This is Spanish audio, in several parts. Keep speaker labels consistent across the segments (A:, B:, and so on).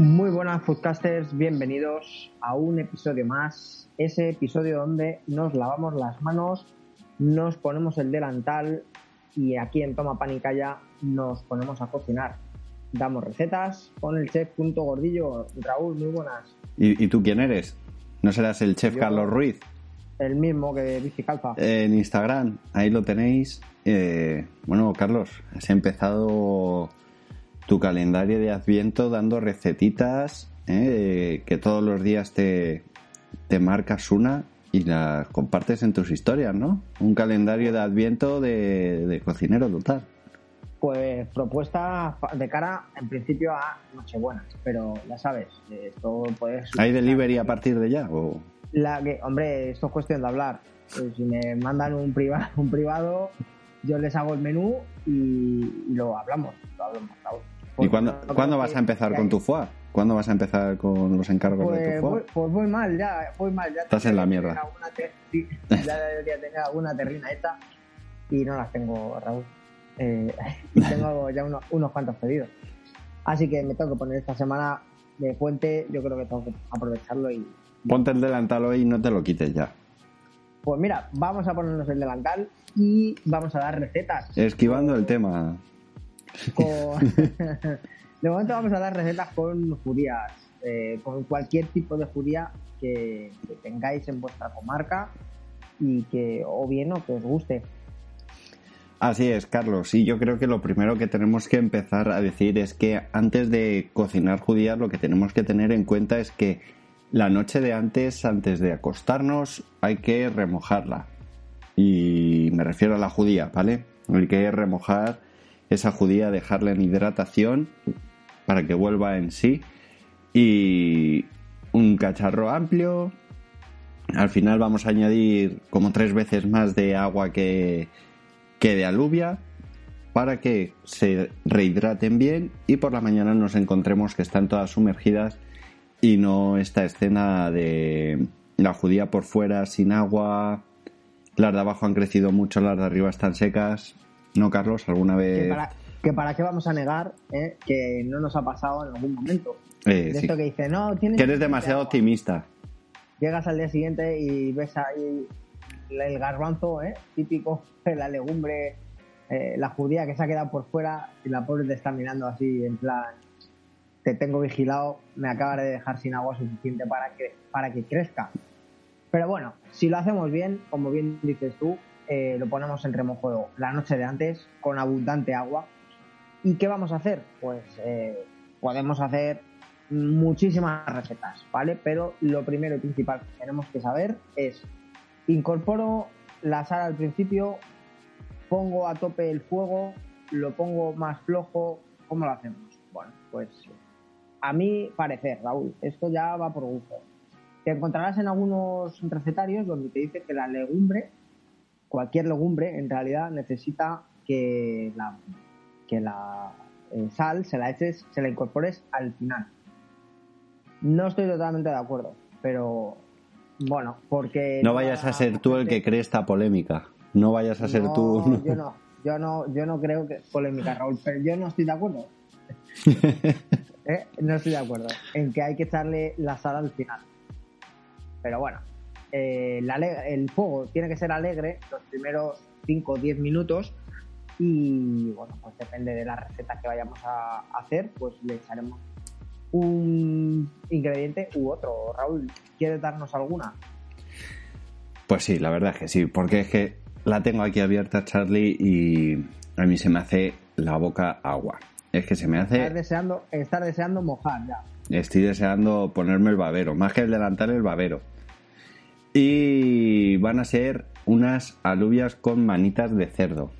A: Muy buenas podcasters, bienvenidos a un episodio más, ese episodio donde nos lavamos las manos, nos ponemos el delantal y aquí en Toma Pan y Calla nos ponemos a cocinar. Damos recetas con el chef Punto Gordillo. Raúl, muy buenas.
B: ¿Y, y tú quién eres? ¿No serás el chef
A: Yo-
B: Carlos Ruiz?
A: El mismo que Bici Calfa.
B: En Instagram, ahí lo tenéis. Eh, bueno, Carlos, has empezado tu calendario de Adviento dando recetitas, eh, que todos los días te, te marcas una y la compartes en tus historias, ¿no? Un calendario de Adviento de, de cocinero total.
A: Pues propuesta de cara en principio a Nochebuena, pero ya sabes, esto puede...
B: ¿Hay delivery a partir de ya? O...
A: La que, hombre, esto es cuestión de hablar. Eh, Si me mandan un, priva- un privado, yo les hago el menú y, y lo hablamos. Lo hablamos, Raúl.
B: ¿Y cuándo,
A: no-
B: cuándo vas a empezar con tu foie? ¿Cuándo vas a empezar con los encargos de
A: Pues
B: tu
A: voy,
B: foie?
A: pues voy mal, ya, voy mal. Ya
B: Estás en la mierda.
A: ya debería tener alguna terrina hecha y no las tengo, Raúl. Eh, tengo ya unos, unos cuantos pedidos. Así que me tengo que poner esta semana de puente. Yo creo que tengo que aprovecharlo y,
B: Ponte el delantal hoy y no te lo quites ya.
A: Pues mira, vamos a ponernos el delantal y vamos a dar recetas.
B: Esquivando el tema.
A: Con- de momento vamos a dar recetas con judías, eh, con cualquier tipo de judía que, que tengáis en vuestra comarca y que o bien o que os guste.
B: Así es, Carlos. Y yo creo que lo primero que tenemos que empezar a decir es que antes de cocinar judías lo que tenemos que tener en cuenta es que la noche de antes, antes de acostarnos, hay que remojarla. Y me refiero a la judía, ¿vale? Hay que remojar esa judía, dejarla en hidratación para que vuelva en sí. Y un cacharro amplio. Al final vamos a añadir como tres veces más de agua que, que de alubia para que se rehidraten bien y por la mañana nos encontremos que están todas sumergidas y no esta escena de la judía por fuera sin agua, las de abajo han crecido mucho, las de arriba están secas. ¿No, Carlos? ¿Alguna
A: Que
B: vez?
A: para, que para qué vamos a negar eh, que no nos ha pasado en algún momento.
B: Eh,
A: De
B: sí.
A: esto que dice, no, tienes
B: Que eres demasiado optimista.
A: Llegas al día siguiente y ves ahí el garbanzo, ¿eh? típico de la legumbre, eh, la judía que se ha quedado por fuera y la pobre te está mirando así en plan, te tengo vigilado, me acabas de dejar sin agua suficiente para que, para que crezca. Pero bueno, si lo hacemos bien, como bien dices tú, eh, lo ponemos en remojo la noche de antes con abundante agua. ¿Y qué vamos a hacer? Pues eh, podemos hacer muchísimas recetas, ¿vale? Pero lo primero y principal que tenemos que saber es, incorporo la sal al principio, pongo a tope el fuego, lo pongo más flojo, ¿cómo lo hacemos? Bueno, pues a mi parecer, Raúl, esto ya va por gusto. Te encontrarás en algunos recetarios donde te dice que la legumbre, cualquier legumbre, en realidad necesita que la, que la eh, sal se la eches, se la incorpores al final. No estoy totalmente de acuerdo, pero bueno, porque
B: No vayas a ser tú el que cree esta polémica. No vayas a ser
A: No,
B: tú.
A: Yo no, yo no, yo no creo que polémica, Raúl, pero yo no estoy de acuerdo. ¿Eh? No estoy de acuerdo en que hay que echarle la sal al final. Pero bueno, eh, el fuego tiene que ser alegre los primeros 5 o 10 minutos y bueno, pues depende de la receta que vayamos a hacer, pues le echaremos un ingrediente u otro. Raúl, ¿quieres darnos alguna?
B: Pues sí, la verdad es que sí, porque es que la tengo aquí abierta, Charlie, y a mí se me hace la boca agua. Es que se me hace...
A: deseando, estás deseando mojar ya.
B: Estoy deseando ponerme el babero, más que el delantal, el babero. Y van a ser unas alubias con manitas de cerdo.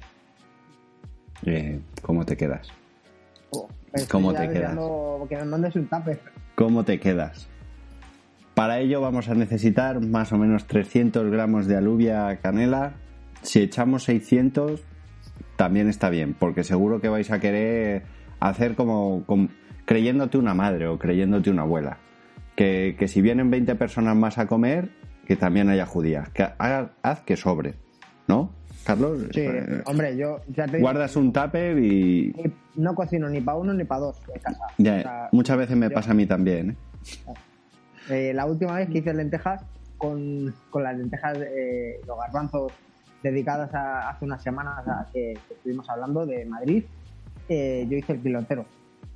B: Eh, ¿Cómo te quedas?
A: Oh,
B: ¿Cómo te quedas?
A: Que un tupper.
B: ¿Cómo te quedas? Para ello vamos a necesitar más o menos 300 gramos de alubia canela. Si echamos 600, también está bien, porque seguro que vais a querer hacer como, como- creyéndote una madre o creyéndote una abuela. Que, que si vienen 20 personas más a comer, que también haya judías. Que haga- haz que sobre, ¿no? Carlos,
A: Sí,
B: Eh,
A: hombre, yo ya te digo,
B: guardas un tupper y
A: no cocino ni para uno ni para dos en casa.
B: ya,
A: O sea,
B: muchas veces me
A: yo-
B: pasa a mí también. ¿eh?
A: Eh, la última vez que hice lentejas con, con las lentejas, eh, los garbanzos dedicadas a, hace unas semanas a que estuvimos hablando de Madrid, eh, yo hice el kilo entero.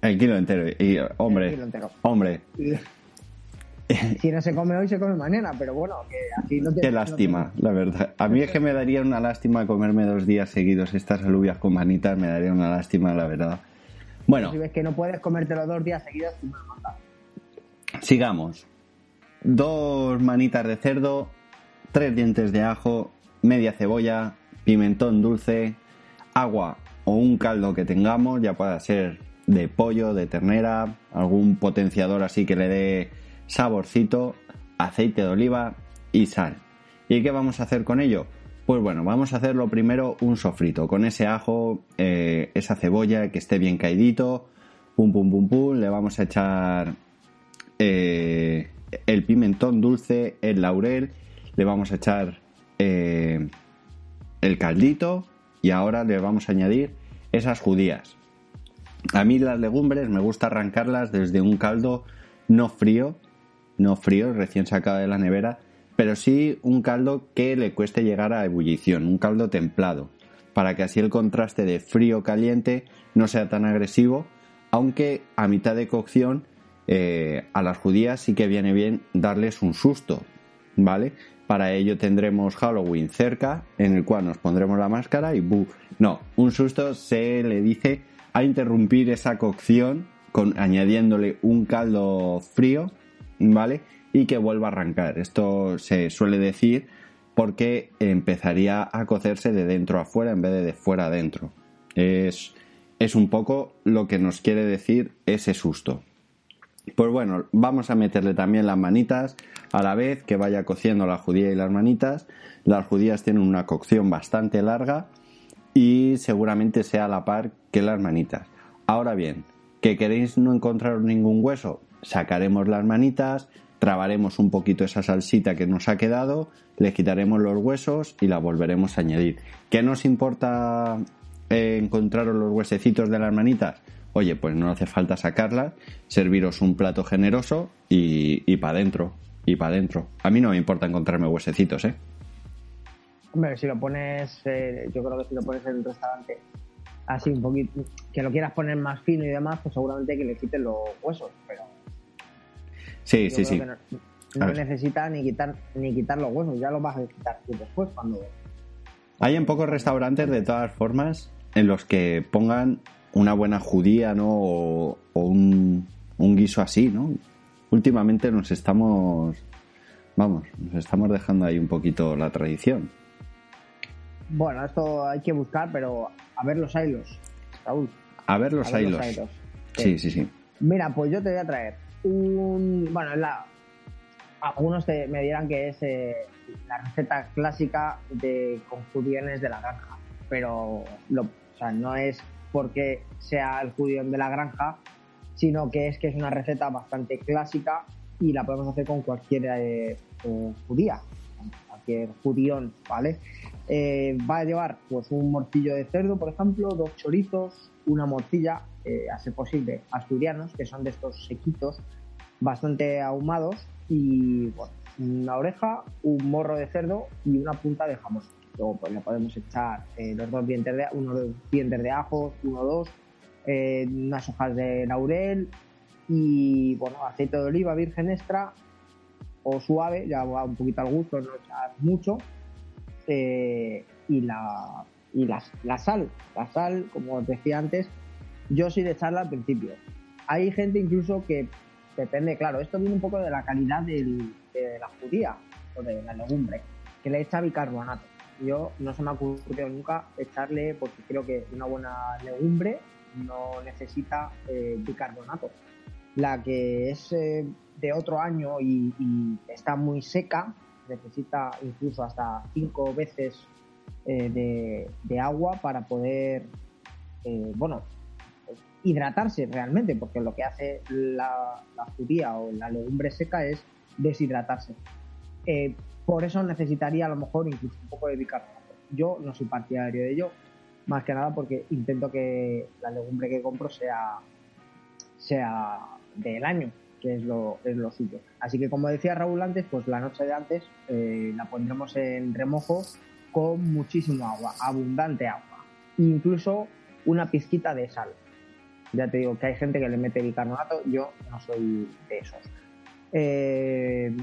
B: El kilo entero. Y,
A: El
B: hombre,
A: kilo entero.
B: hombre,
A: Y si no se come hoy, se come mañana, pero bueno, que así no te.
B: Qué
A: no
B: lástima, la verdad. A mí es que me daría una lástima comerme dos días seguidos estas alubias con manitas, me daría una lástima, la verdad. Bueno,
A: Si ves que no puedes comértelo dos días seguidos, tú me lo
B: sigamos. Dos manitas de cerdo, tres dientes de ajo, media cebolla, pimentón dulce, agua o un caldo que tengamos, ya pueda ser de pollo, de ternera, algún potenciador así que le dé saborcito, aceite de oliva y sal. ¿Y qué vamos a hacer con ello? Pues bueno, vamos a hacerlo primero un sofrito con ese ajo, eh, esa cebolla que esté bien caidito, pum pum pum pum, le vamos a echar eh, el pimentón dulce, el laurel, le vamos a echar eh, el caldito y ahora le vamos a añadir esas judías. A mí las legumbres me gusta arrancarlas desde un caldo no frío, no frío, recién sacado de la nevera, pero sí un caldo que le cueste llegar a ebullición, un caldo templado, para que así el contraste de frío-caliente no sea tan agresivo, aunque a mitad de cocción eh, a las judías sí que viene bien darles un susto, ¿vale? Para ello tendremos Halloween cerca, en el cual nos pondremos la máscara y ¡bu! No, un susto se le dice a interrumpir esa cocción con añadiéndole un caldo frío, ¿vale? Y que vuelva a arrancar. Esto se suele decir porque empezaría a cocerse de dentro a afuera en vez de de fuera a dentro. Es, es un poco lo que nos quiere decir ese susto. Pues bueno, vamos a meterle también las manitas a la vez que vaya cociendo la judía y las manitas. Las judías tienen una cocción bastante larga y seguramente sea a la par que las manitas. Ahora bien, ¿que queréis no encontrar ningún hueso? Sacaremos las manitas, trabaremos un poquito esa salsita que nos ha quedado, le quitaremos los huesos y la volveremos a añadir. ¿Qué nos importa eh, encontraros los huesecitos de las manitas? Oye, pues no hace falta sacarlas, serviros un plato generoso y, y para adentro, y para adentro. A mí no me importa encontrarme huesecitos, ¿eh?
A: Hombre, si lo pones, eh, yo creo que si lo pones en un restaurante así un poquito, que lo quieras poner más fino y demás, pues seguramente que le quiten los huesos, pero
B: Sí, sí, sí.
A: no, no necesita ni quitar ni quitar los huesos, ya los vas a quitar tú después cuando
B: Hay en pocos restaurantes, de todas formas, en los que pongan una buena judía, ¿no? O, o un, un guiso así, ¿no? Últimamente nos estamos, vamos, nos estamos dejando ahí un poquito la tradición.
A: Bueno, esto hay que buscar, pero a ver los hilos, Raúl.
B: A ver los
A: a ver
B: hilos.
A: hilos.
B: Sí, sí, sí.
A: Mira, pues yo te voy a traer un. Bueno, la, algunos te- me dirán que es eh, la receta clásica de con judiones de la granja, pero lo, o sea, no es porque sea el judión de la granja, sino que es que es una receta bastante clásica y la podemos hacer con cualquier eh, eh, judía, cualquier judión, ¿vale? Eh, va a llevar pues un morcillo de cerdo, por ejemplo, dos chorizos, una morcilla, eh, a ser posible, asturianos, que son de estos sequitos, bastante ahumados, y una oreja, un morro de cerdo y una punta de jamón. Luego pues, le podemos echar eh, los dos dientes de, unos dos dientes de ajo, uno dos, eh, unas hojas de laurel y bueno, aceite de oliva virgen extra o suave, ya va un poquito al gusto, no echar mucho. eh, y la y la, sal, la sal, como os decía antes, yo soy de echarla al principio. Hay gente incluso que depende, claro, esto viene un poco de la calidad de la judía. o de la legumbre, que le echa bicarbonato. Yo no se me ha ocurrido nunca echarle, porque creo que una buena legumbre no necesita eh, bicarbonato. La que es eh, de otro año y, está muy seca, necesita incluso hasta cinco veces eh, de, agua para poder, bueno, hidratarse realmente, porque lo que hace la, la judía o la legumbre seca es deshidratarse. Por eso necesitaría a lo mejor incluso un poco de bicarbonato. Yo no soy partidario de ello, más que nada porque intento que la legumbre que compro sea, sea del año, que es lo, es lo suyo. Así que como decía Raúl antes, pues la noche de antes eh, la pondremos en remojo con muchísimo agua, abundante agua, incluso una pizquita de sal. Ya te digo que hay gente que le mete bicarbonato, yo no soy de esos. Eh,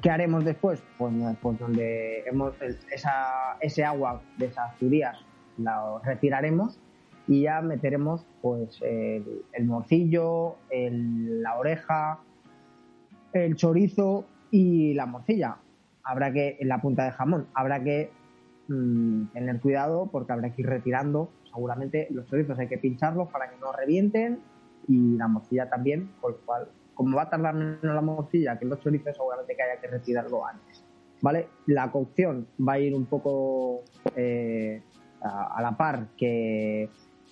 A: ¿Qué haremos después? Pues, pues donde hemos esa, ese agua de esas judías la retiraremos y ya meteremos pues el, morcillo, la oreja, el chorizo y la morcilla. Habrá que, en la punta de jamón, habrá que mm, tener cuidado porque habrá que ir retirando. Seguramente los chorizos hay que pincharlos para que no revienten y la morcilla también, por lo cual, como va a tardar menos la morcilla que los chorizos, seguramente que haya que retirarlo antes. ¿Vale? La cocción va a ir un poco eh, a, la par que,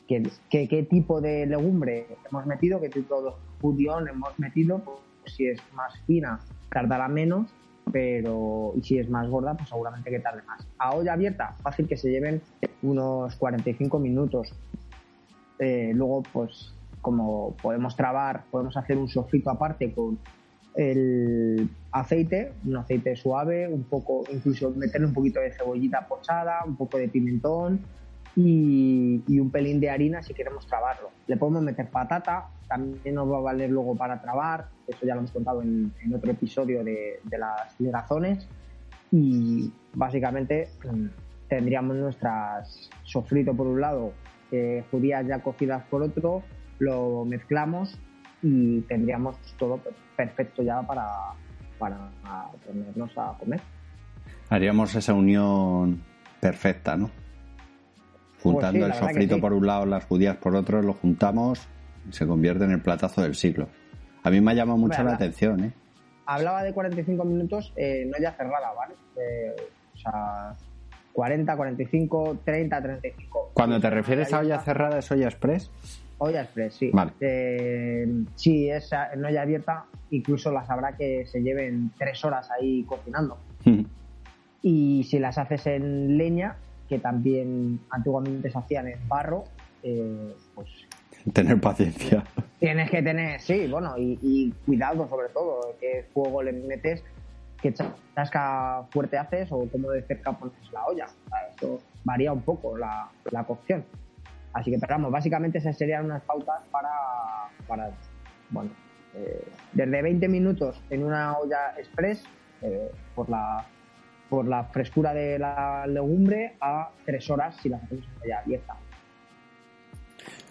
A: qué tipo de legumbre hemos metido, qué tipo de judión hemos metido, pues, si es más fina tardará menos, pero si es más gorda, pues seguramente que tarde más. A olla abierta, fácil que se lleven unos 45 minutos. Eh, luego, pues como podemos trabar, podemos hacer un sofrito aparte con el aceite, un aceite suave, un poco, incluso meterle un poquito de cebollita pochada, un poco de pimentón y, un pelín de harina si queremos trabarlo. Le podemos meter patata, también nos va a valer luego para trabar, eso ya lo hemos contado en, otro episodio de, las ligazones y básicamente mm, tendríamos nuestras sofrito por un lado, eh, judías ya cocidas por otro, lo mezclamos y tendríamos todo perfecto ya para, para ponernos a comer.
B: Haríamos esa unión perfecta, ¿no? Juntando pues el sofrito por un lado, las judías por otro, lo juntamos y se convierte en el platazo del siglo. A mí me ha llamado mucho la atención, ¿eh?
A: Hablaba de 45 minutos, eh, no ya cerrada, ¿vale? Eh, o sea, 40, 45, 30, 35.
B: Cuando te refieres a olla cerrada, ¿es olla express?
A: Olla express, sí. Vale. Eh, si es en olla abierta, incluso las habrá que se lleven tres horas ahí cocinando. y si las haces en leña, que también antiguamente se hacían en barro, eh, pues...
B: Tener paciencia.
A: Tienes que tener, sí, bueno, y, cuidado sobre todo, qué fuego le metes, qué chasca fuerte haces o cómo de cerca pones la olla. esto varía un poco la, la cocción. Así que, pero vamos, básicamente esas serían unas pautas para, para bueno, eh, desde 20 minutos en una olla express, eh, por, la, por la frescura de la legumbre, a 3 horas si la hacemos en olla abierta.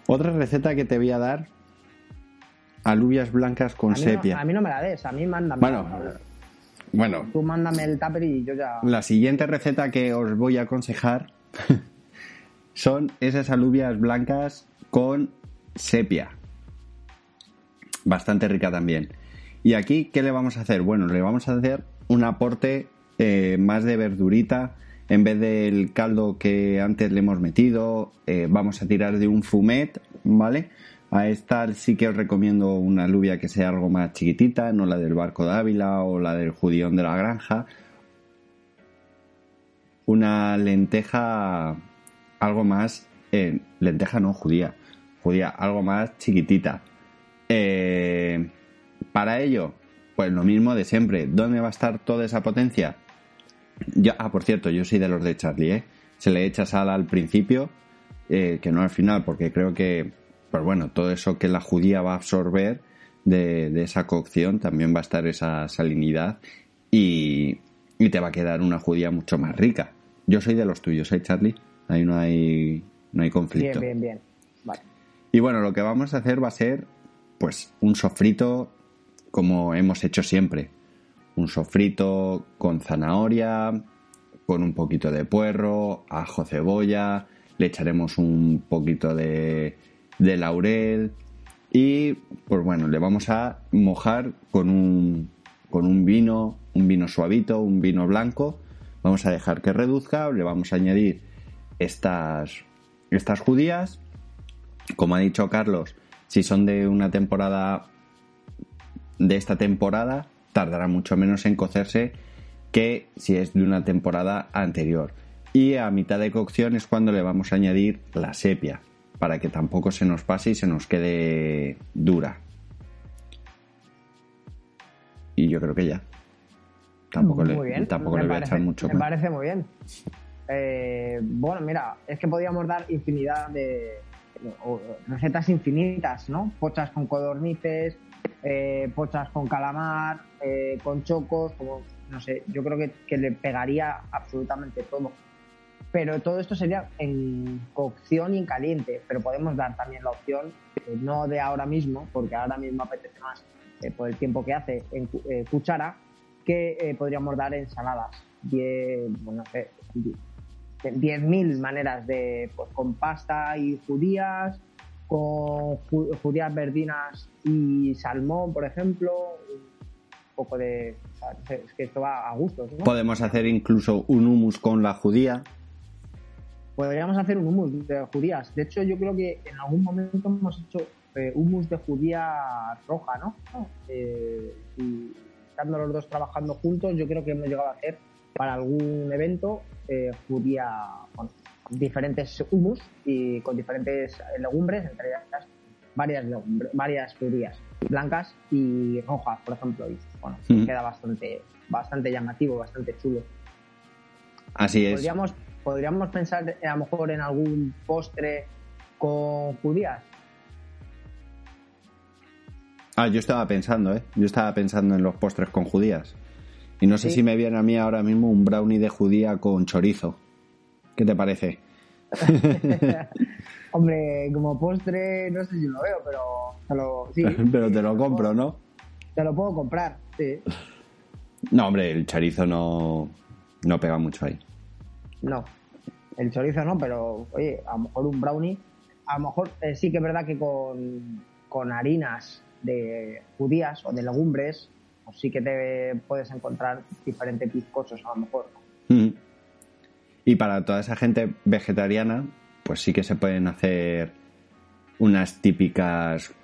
B: Otra receta que te voy a dar, alubias blancas con sepia.
A: a mí no me la des, a mí mándame.
B: Bueno, bueno.
A: Tú mándame el tupper y yo ya...
B: La siguiente receta que os voy a aconsejar son esas alubias blancas con sepia. Bastante rica también. Y aquí, ¿qué le vamos a hacer? Bueno, le vamos a hacer un aporte eh, más de verdurita. En vez del caldo que antes le hemos metido, eh, vamos a tirar de un fumet, ¿vale? A esta sí que os recomiendo una alubia que sea algo más chiquitita, no la del barco de Ávila o la del judión de la granja. Una lenteja algo más, eh, lenteja no, judía, judía, algo más chiquitita. Eh, para ello, pues lo mismo de siempre. ¿Dónde va a estar toda esa potencia? Ya, ah, por cierto, yo soy de los de Charlie, ¿eh? Se le echa sal al principio, eh, que no al final, porque creo que, pues bueno, todo eso que la judía va a absorber de, de esa cocción, también va a estar esa salinidad y, y, te va a quedar una judía mucho más rica. Yo soy de los tuyos, ¿eh, Charlie? Ahí no hay, no hay conflicto.
A: Bien, bien, bien. Vale.
B: Y bueno, lo que vamos a hacer va a ser, pues, un sofrito como hemos hecho siempre. un sofrito con zanahoria, con un poquito de puerro, ajo, cebolla, le echaremos un poquito de, de laurel y pues bueno, le vamos a mojar con un, con un vino, un vino suavito, un vino blanco. Vamos a dejar que reduzca, le vamos a añadir estas, estas judías. Como ha dicho Carlos, si son de una temporada de esta temporada, tardará mucho menos en cocerse que si es de una temporada anterior. Y a mitad de cocción es cuando le vamos a añadir la sepia, para que tampoco se nos pase y se nos quede dura. Y yo creo que ya. Tampoco le, Tampoco le voy a echar mucho
A: Me parece muy bien. Eh, bueno, mira, es que podríamos dar infinidad de recetas infinitas, ¿no? Pochas con codornices, eh, pochas con calamar, eh, con chocos, como, no sé, yo creo que, le pegaría absolutamente todo. Pero todo esto sería en cocción y en caliente, pero podemos dar también la opción, no de ahora mismo, porque ahora mismo apetece más por el tiempo que hace en cuchara, que podríamos dar ensaladas. 10, bueno, 10.000 maneras de, pues con pasta y judías, con judías verdinas y salmón, por ejemplo, un poco de... Es que esto va a gustos,
B: Podemos hacer incluso un hummus con la judía.
A: Podríamos hacer un hummus de judías. De hecho, yo creo que en algún momento hemos hecho eh, hummus de judía roja, ¿no? Eh, y estando los dos trabajando juntos, yo creo que hemos llegado a hacer para algún evento eh, judía con diferentes humus y con diferentes legumbres, entre ellas varias legumbres, varias judías blancas y rojas, por ejemplo. Y bueno, queda bastante, bastante llamativo, bastante chulo.
B: Así es.
A: Podríamos, podríamos pensar a lo mejor en algún postre con judías.
B: Ah, yo estaba pensando, ¿eh? Yo estaba pensando en los postres con judías. Y no sé si me viene a mí ahora mismo un brownie de judía con chorizo. ¿Qué te parece?
A: Hombre, como postre, no sé si lo veo, pero te lo, sí,
B: pero te lo compro, ¿no?
A: Te lo puedo comprar, sí.
B: No, hombre, el chorizo no, no pega mucho ahí.
A: No, el chorizo no, pero oye, a lo mejor un brownie, a lo mejor eh, sí que es verdad que con, con harinas de judías o de legumbres sí que te puedes encontrar diferentes bizcochos a lo mejor.
B: Mm. Y para toda esa gente vegetariana, pues sí que se pueden hacer unas típicas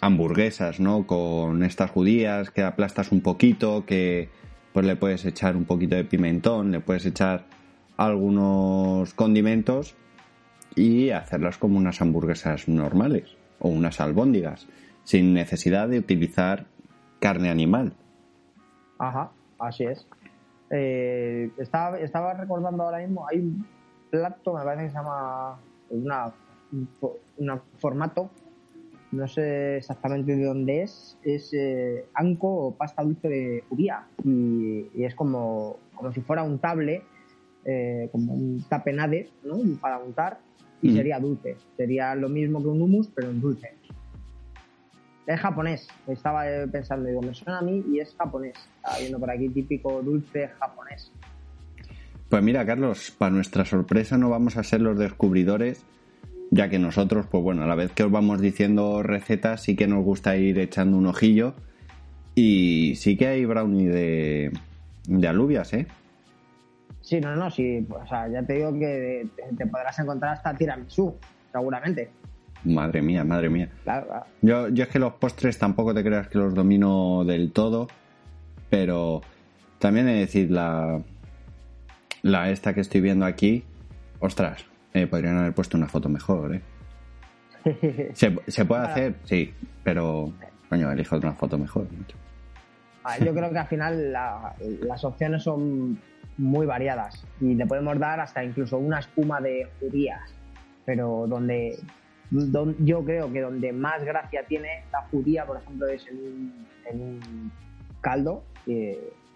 B: hamburguesas, ¿no? Con estas judías que aplastas un poquito, que pues le puedes echar un poquito de pimentón, le puedes echar algunos condimentos y hacerlas como unas hamburguesas normales o unas albóndigas, sin necesidad de utilizar carne animal.
A: Ajá, así es. Eh, estaba, estaba recordando ahora mismo, hay un plato, me parece que se llama una, un formato, no sé exactamente de dónde es, es eh, anco o pasta dulce de judía y, es como, como si fuera un table, eh, como un tapenade, ¿no? Para untar y mm. sería dulce. Sería lo mismo que un hummus, pero en dulce. Es japonés, estaba pensando, digo, me suena a mí y es japonés. Estaba viendo por aquí típico dulce japonés.
B: Pues mira, Carlos, para nuestra sorpresa no vamos a ser los descubridores, ya que nosotros, pues bueno, a la vez que os vamos diciendo recetas, sí que nos gusta ir echando un ojillo. Y sí que hay brownie de, de alubias, ¿eh?
A: Sí, no, no, sí. O sea, ya te digo que te podrás encontrar hasta tiramisú, seguramente.
B: Madre mía, madre mía. Yo, yo es que los postres tampoco te creas que los domino del todo, pero también he de decir la, la esta que estoy viendo aquí, ostras, eh, podrían haber puesto una foto mejor, ¿eh? Se, puede hacer, sí, pero coño, elijo una foto mejor.
A: yo creo que al final las opciones son muy variadas y le podemos dar hasta incluso una espuma de judías, pero donde yo creo que donde más gracia tiene la judía, por ejemplo, es en un, caldo,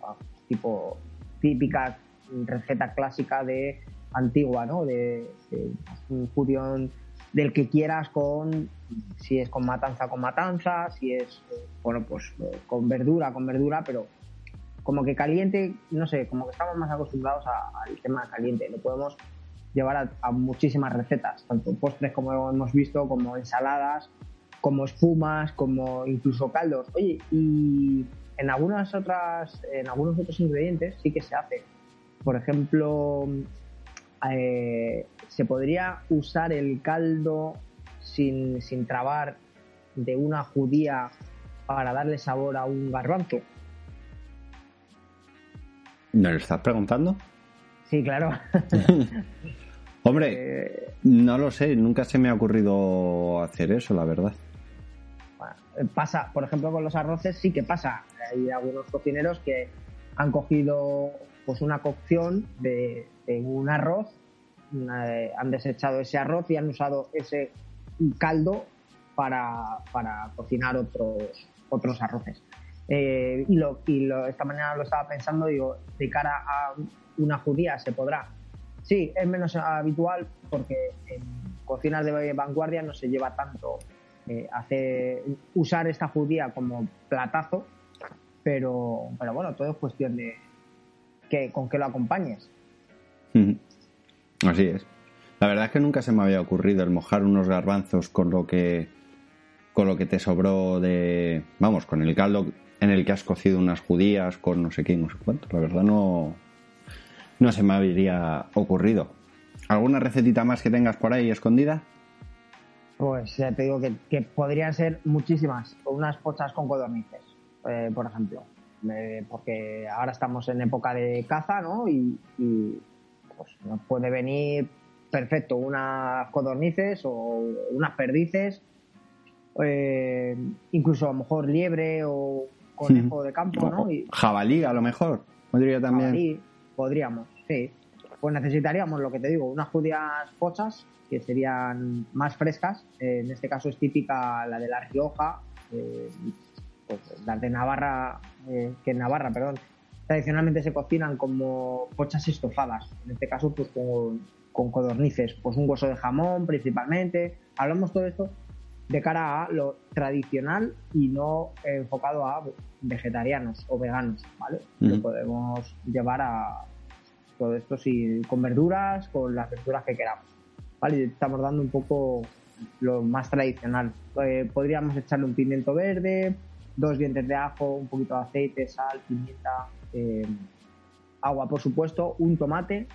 A: ah, tipo típica receta clásica de antigua, ¿no? De, un judío del que quieras con, si es con matanza, con matanza, si es, bueno, pues con verdura, con verdura, pero como que caliente, no sé, como que estamos más acostumbrados al tema caliente. Lo podemos llevar a, muchísimas recetas, tanto postres como hemos visto, como ensaladas, como espumas, como incluso caldos. Oye, y en algunas otras, en algunos otros ingredientes sí que se hace. Por ejemplo, eh, se podría usar el caldo sin, sin trabar de una judía para darle sabor a un garbanzo.
B: ¿Me lo estás preguntando?
A: Sí, claro.
B: Hombre, eh, no lo sé, nunca se me ha ocurrido hacer eso, la verdad.
A: pasa, por ejemplo, con los arroces sí que pasa. Hay algunos cocineros que han cogido pues una cocción de, un arroz, han desechado ese arroz y han usado ese caldo para, para cocinar otros, otros arroces. Eh, y lo, y lo, esta mañana lo estaba pensando, digo, de cara a una judía se podrá. Sí, es menos habitual porque en cocinas de vanguardia no se lleva tanto eh, hacer, usar esta judía como platazo, pero, pero bueno, todo es cuestión de que, con qué lo acompañes.
B: Así es. La verdad es que nunca se me había ocurrido el mojar unos garbanzos con lo que con lo que te sobró de, vamos, con el caldo en el que has cocido unas judías con no sé qué, no sé cuánto. La verdad no, no se me habría ocurrido. ¿Alguna recetita más que tengas por ahí escondida?
A: Pues ya te digo que, podrían ser muchísimas. Unas pochas con codornices, eh, por ejemplo. porque ahora estamos en época de caza, ¿no? Y, pues nos puede venir perfecto unas codornices o unas perdices, eh, incluso a lo mejor liebre o conejo de campo, ¿no? Y,
B: jabalí a lo mejor, podría también.
A: Podríamos, sí. Pues necesitaríamos, lo que te digo, unas judías pochas que serían más frescas. Eh, en este caso es típica la de la Rioja, eh, pues, las de Navarra, eh, que en Navarra, perdón, tradicionalmente se cocinan como pochas estofadas. En este caso, pues con, con codornices, pues un hueso de jamón principalmente. Hablamos todo esto de cara a lo tradicional y no enfocado a vegetarianos o veganos, ¿vale? Lo podemos llevar a todo esto si, con verduras, con las verduras que queramos, ¿vale? estamos dando un poco lo más tradicional. Eh, podríamos echarle un pimiento verde, dos dientes de ajo, un poquito de aceite, sal, pimienta, eh, agua, por supuesto, un tomate,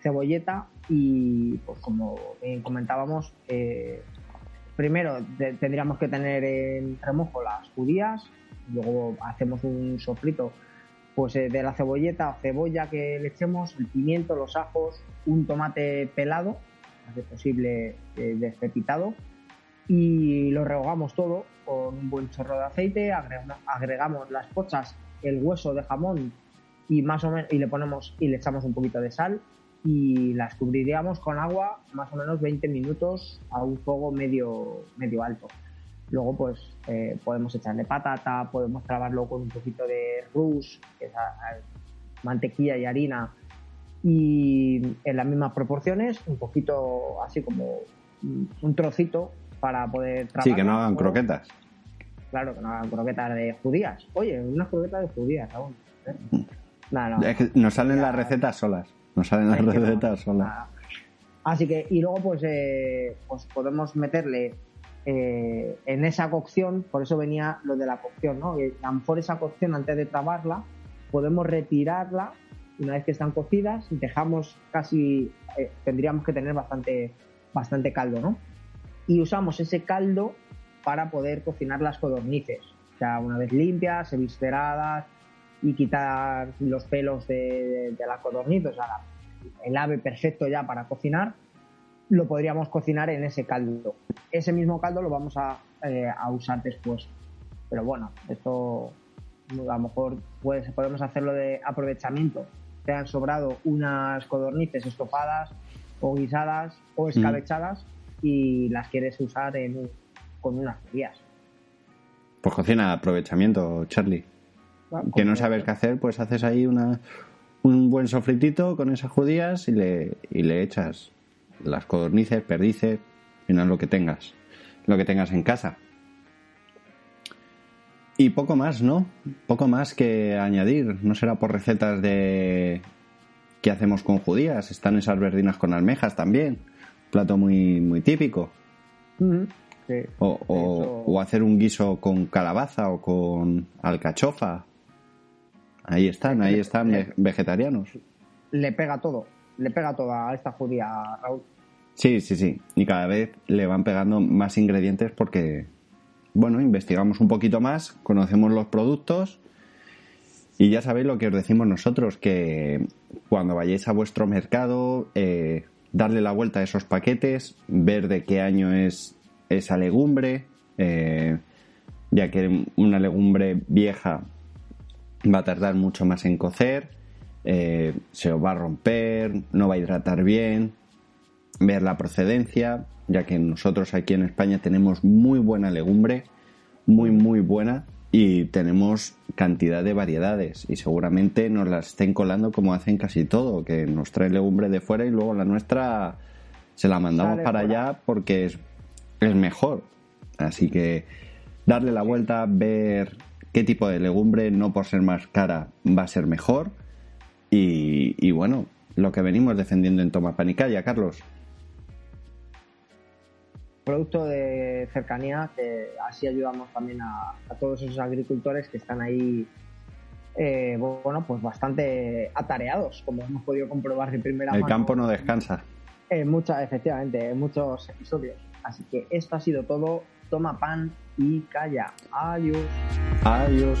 A: cebolleta y, pues como comentábamos, eh, primero tendríamos que tener en remojo las judías, luego hacemos un sofrito pues eh, de la cebolleta o cebolla que le echemos, el pimiento, los ajos, un tomate pelado, más posible eh, despepitado, y lo rehogamos todo con un buen chorro de aceite, agregamos, las pochas, el hueso de jamón y más o menos y le ponemos y le echamos un poquito de sal y las cubriríamos con agua más o menos 20 minutos a un fuego medio, medio alto. Luego pues eh, podemos echarle patata, podemos trabarlo con un poquito de rus, que es mantequilla y harina, y en las mismas proporciones, un poquito así como un trocito para poder
B: trabajar. Sí, que no hagan croquetas.
A: Claro, que no hagan croquetas de judías. Oye, unas croquetas de judías aún. ¿eh?
B: Mm. es que nos salen las recetas solas. Nos salen las recetas solas.
A: Así que, y luego pues, eh, pues podemos meterle eh, en esa cocción, por eso venía lo de la cocción, ¿no? Y a lo mejor esa cocción antes de trabarla, podemos retirarla una vez que están cocidas, dejamos casi, eh, tendríamos que tener bastante, bastante caldo, ¿no? Y usamos ese caldo para poder cocinar las codornices. O sea, una vez limpias, evisceradas y quitar los pelos de, de, las codornices, o sea, el ave perfecto ya para cocinar lo podríamos cocinar en ese caldo. Ese mismo caldo lo vamos a, eh, usar después. Pero bueno, esto a lo mejor pues, podemos hacerlo de aprovechamiento. Te han sobrado unas codornices estofadas o guisadas o mm. escabechadas y las quieres usar en, con unas judías.
B: Pues cocina aprovechamiento, Charlie. Ah, que no sabes qué hacer, pues haces ahí una, un buen sofritito con esas judías y le, y le echas las codornices, perdices, final lo que tengas, lo que tengas en casa. y poco más, ¿no? Poco más que añadir. No será por recetas de que hacemos con judías. Están esas verdinas con almejas también. Plato muy, muy típico. o, hacer un guiso con calabaza o con alcachofa. Ahí están, ahí están vegetarianos.
A: Le pega todo, le pega todo a esta judía, Raúl.
B: Sí, sí, sí. Y cada vez le van pegando más ingredientes porque bueno, investigamos un poquito más, conocemos los productos y ya sabéis lo que os decimos nosotros, que cuando vayáis a vuestro mercado, eh, darle la vuelta a esos paquetes, ver de qué año es esa legumbre, eh, ya que una legumbre vieja va a tardar mucho más en cocer, eh, se os va a romper, no va a hidratar bien, ver la procedencia, ya que nosotros aquí en España tenemos muy buena legumbre, muy muy buena y tenemos cantidad de variedades y seguramente nos las estén colando como hacen casi todo, que nos trae legumbre de fuera y luego la nuestra se la mandamos para allá porque es, es mejor. Así que darle la vuelta, ver qué tipo de legumbre, no por ser más cara, va a ser mejor. Y, y bueno, lo que venimos defendiendo en Toma Panicaya, Carlos.
A: Producto de cercanía que así ayudamos también a, todos esos agricultores que están ahí eh, bueno pues bastante atareados como hemos podido comprobar de primera
B: mano. el campo no descansa.
A: En muchas efectivamente en muchos episodios. Así que esto ha sido todo. Toma pan y calla. Adiós
B: adiós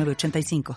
C: 85